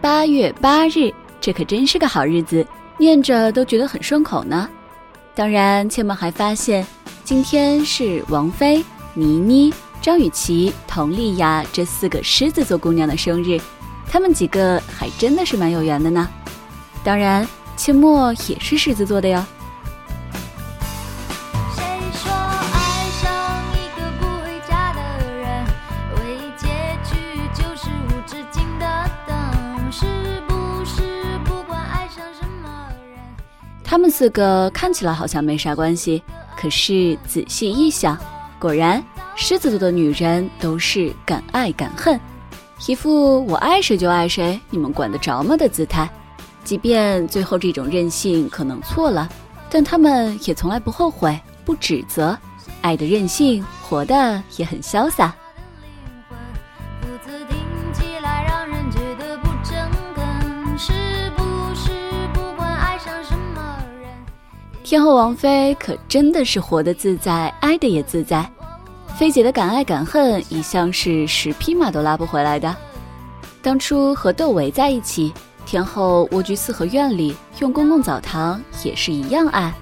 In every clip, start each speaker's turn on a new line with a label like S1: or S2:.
S1: 八月八日，这可真是个好日子，念着都觉得很顺口呢。当然，千梦还发现，今天是王菲、倪妮、张雨绮、佟丽娅这四个狮子座姑娘的生日，她们几个还真的是蛮有缘的呢。当然，切莫也是狮子座的哟。四个看起来好像没啥关系，可是仔细一想，果然狮子座的女人都是敢爱敢恨，一副我爱谁就爱谁，你们管得着吗的姿态。即便最后这种任性可能错了，但他们也从来不后悔、不指责，爱的任性，活的也很潇洒。天后王菲可真的是活得自在，爱的也自在。菲姐的敢爱敢恨一向是十匹马都拉不回来的。当初和窦唯在一起，天后蜗居四合院里用公共澡堂也是一样爱。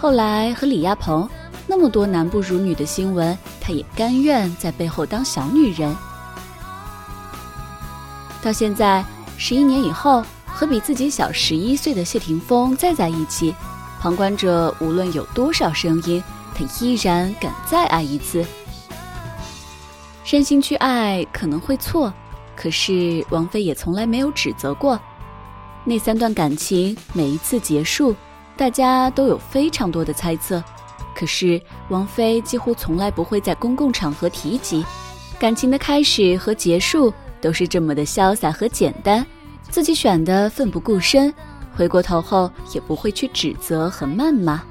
S1: 后来和李亚鹏，那么多男不如女的新闻，她也甘愿在背后当小女人。到现在十一年以后，和比自己小十一岁的谢霆锋再在一起。旁观者无论有多少声音，他依然敢再爱一次。任性去爱可能会错，可是王菲也从来没有指责过。那三段感情每一次结束，大家都有非常多的猜测，可是王菲几乎从来不会在公共场合提及。感情的开始和结束都是这么的潇洒和简单，自己选的奋不顾身。回过头后也不会去指责和谩骂。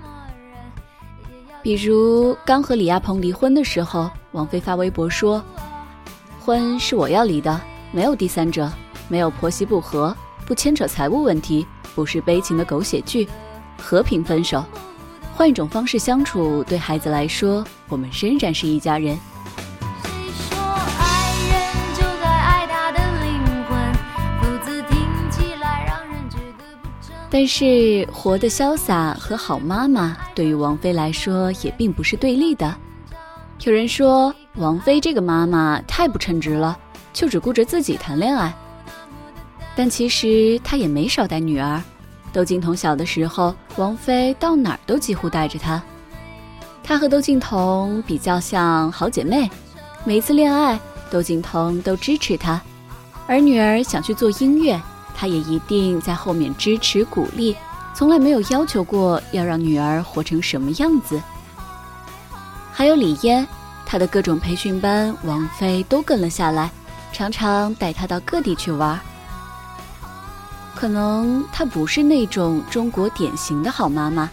S1: 比如刚和李亚鹏离婚的时候，王菲发微博说：“婚是我要离的，没有第三者，没有婆媳不和，不牵扯财务问题，不是悲情的狗血剧，和平分手，换一种方式相处，对孩子来说，我们仍然是一家人。”但是，活得潇洒和好妈妈对于王菲来说也并不是对立的。有人说，王菲这个妈妈太不称职了，就只顾着自己谈恋爱。但其实她也没少带女儿。窦靖童小的时候，王菲到哪儿都几乎带着她。她和窦靖童比较像好姐妹，每一次恋爱，窦靖童都支持她。而女儿想去做音乐。他也一定在后面支持鼓励，从来没有要求过要让女儿活成什么样子。还有李嫣，她的各种培训班，王菲都跟了下来，常常带她到各地去玩。可能她不是那种中国典型的好妈妈，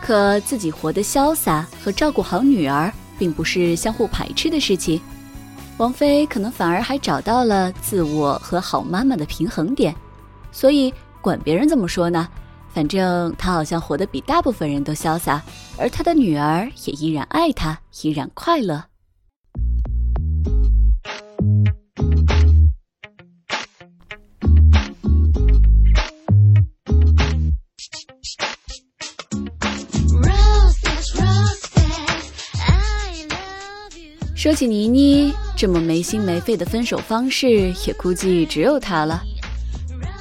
S1: 可自己活得潇洒和照顾好女儿，并不是相互排斥的事情。王菲可能反而还找到了自我和好妈妈的平衡点。所以，管别人怎么说呢？反正他好像活得比大部分人都潇洒，而他的女儿也依然爱他，依然快乐。说起倪妮这么没心没肺的分手方式，也估计只有她了。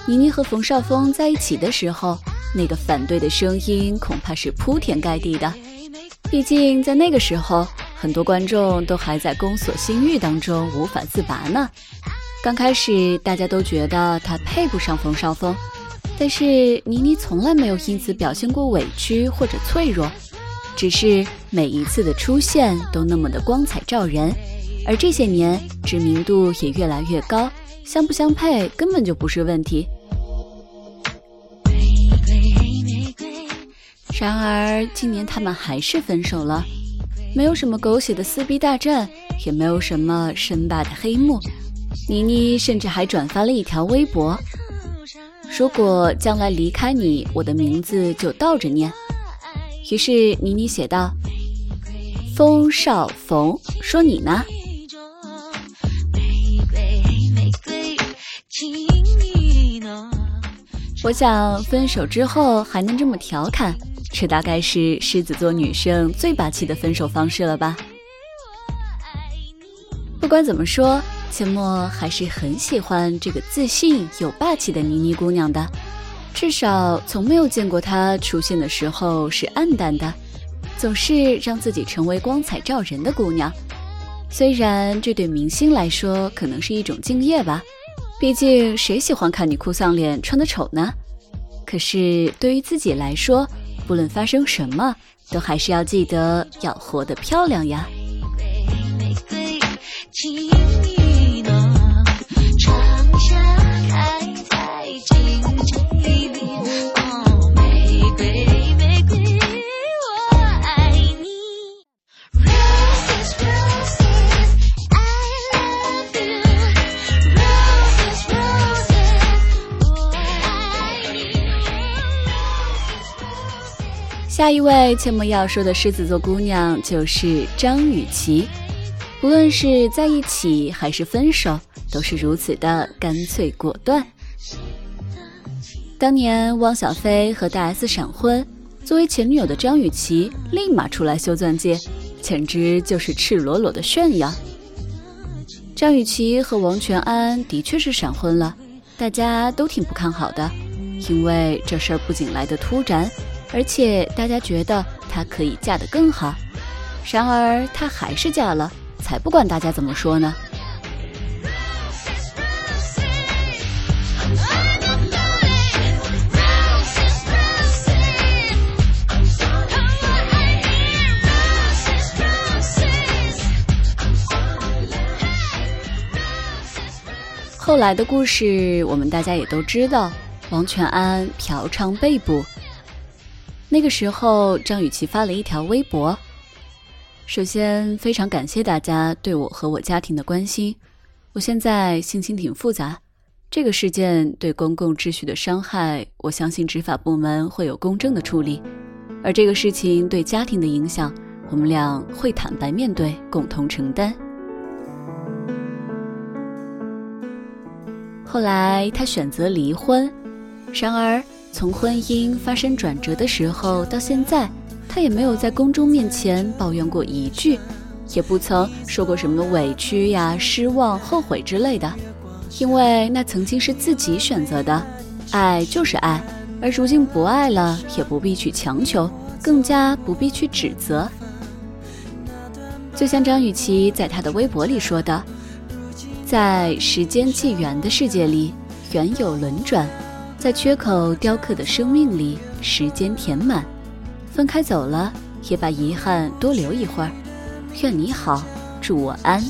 S1: 倪妮和冯绍峰在一起的时候，那个反对的声音恐怕是铺天盖地的。毕竟在那个时候，很多观众都还在宫锁心玉当中无法自拔呢。刚开始大家都觉得她配不上冯绍峰，但是倪妮从来没有因此表现过委屈或者脆弱，只是每一次的出现都那么的光彩照人，而这些年知名度也越来越高，相不相配根本就不是问题。然而，今年他们还是分手了，没有什么狗血的撕逼大战，也没有什么深霸的黑幕。倪妮甚至还转发了一条微博：“如果将来离开你，我的名字就倒着念。”于是倪妮写道：“风少冯，说你呢？”我想分手之后还能这么调侃，这大概是狮子座女生最霸气的分手方式了吧。不管怎么说，阡陌还是很喜欢这个自信有霸气的妮妮姑娘的，至少从没有见过她出现的时候是暗淡的，总是让自己成为光彩照人的姑娘。虽然这对明星来说可能是一种敬业吧。毕竟，谁喜欢看你哭丧脸、穿的丑呢？可是对于自己来说，不论发生什么，都还是要记得要活得漂亮呀。下一位切莫要说的狮子座姑娘就是张雨绮，不论是在一起还是分手，都是如此的干脆果断。当年汪小菲和大 S 闪婚，作为前女友的张雨绮立马出来修钻戒，简直就是赤裸裸的炫耀。张雨绮和王全安的确是闪婚了，大家都挺不看好的，因为这事儿不仅来得突然。而且大家觉得她可以嫁得更好，然而她还是嫁了，才不管大家怎么说呢。后来的故事我们大家也都知道，王全安嫖娼被捕。那个时候，张雨绮发了一条微博。首先，非常感谢大家对我和我家庭的关心。我现在心情挺复杂。这个事件对公共秩序的伤害，我相信执法部门会有公正的处理。而这个事情对家庭的影响，我们俩会坦白面对，共同承担。后来，他选择离婚。然而。从婚姻发生转折的时候到现在，他也没有在公众面前抱怨过一句，也不曾说过什么委屈呀、失望、后悔之类的，因为那曾经是自己选择的，爱就是爱，而如今不爱了，也不必去强求，更加不必去指责。就像张雨绮在她的微博里说的，在时间纪元的世界里，缘有轮转。在缺口雕刻的生命里，时间填满，分开走了，也把遗憾多留一会儿。愿你好，祝我安。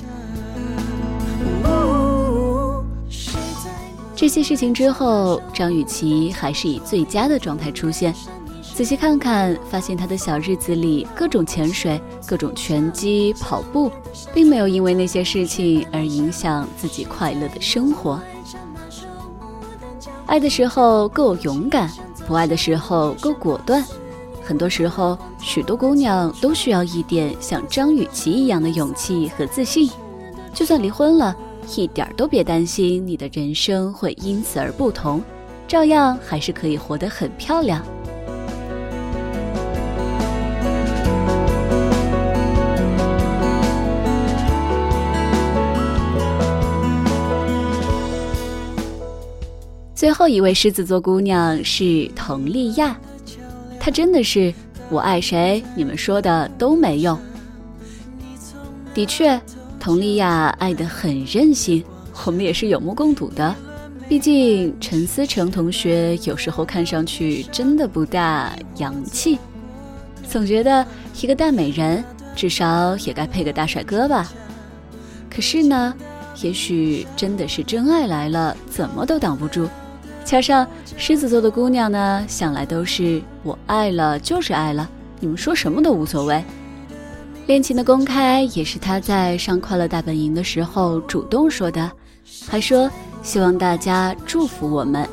S1: 这些事情之后，张雨绮还是以最佳的状态出现。仔细看看，发现她的小日子里，各种潜水，各种拳击、跑步，并没有因为那些事情而影响自己快乐的生活。爱的时候够勇敢，不爱的时候够果断。很多时候，许多姑娘都需要一点像张雨绮一样的勇气和自信。就算离婚了，一点都别担心你的人生会因此而不同，照样还是可以活得很漂亮。最后一位狮子座姑娘是佟丽娅，她真的是我爱谁，你们说的都没用。的确，佟丽娅爱得很任性，我们也是有目共睹的。毕竟陈思诚同学有时候看上去真的不大洋气，总觉得一个大美人至少也该配个大帅哥吧。可是呢，也许真的是真爱来了，怎么都挡不住。加上狮子座的姑娘呢，向来都是我爱了就是爱了，你们说什么都无所谓。恋情的公开也是他在上《快乐大本营》的时候主动说的，还说希望大家祝福我们。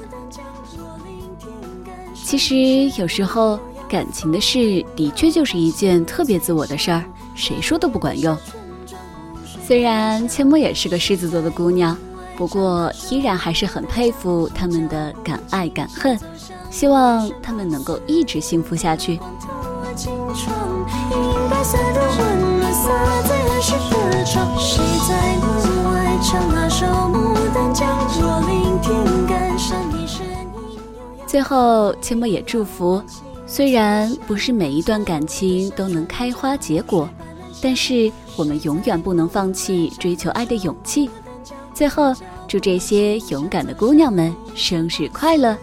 S1: 其实有时候感情的事的确就是一件特别自我的事儿，谁说都不管用。虽然阡陌也是个狮子座的姑娘。不过依然还是很佩服他们的敢爱敢恨，希望他们能够一直幸福下去。最后，阡陌也祝福，虽然不是每一段感情都能开花结果，但是我们永远不能放弃追求爱的勇气。最后，祝这些勇敢的姑娘们生日快乐！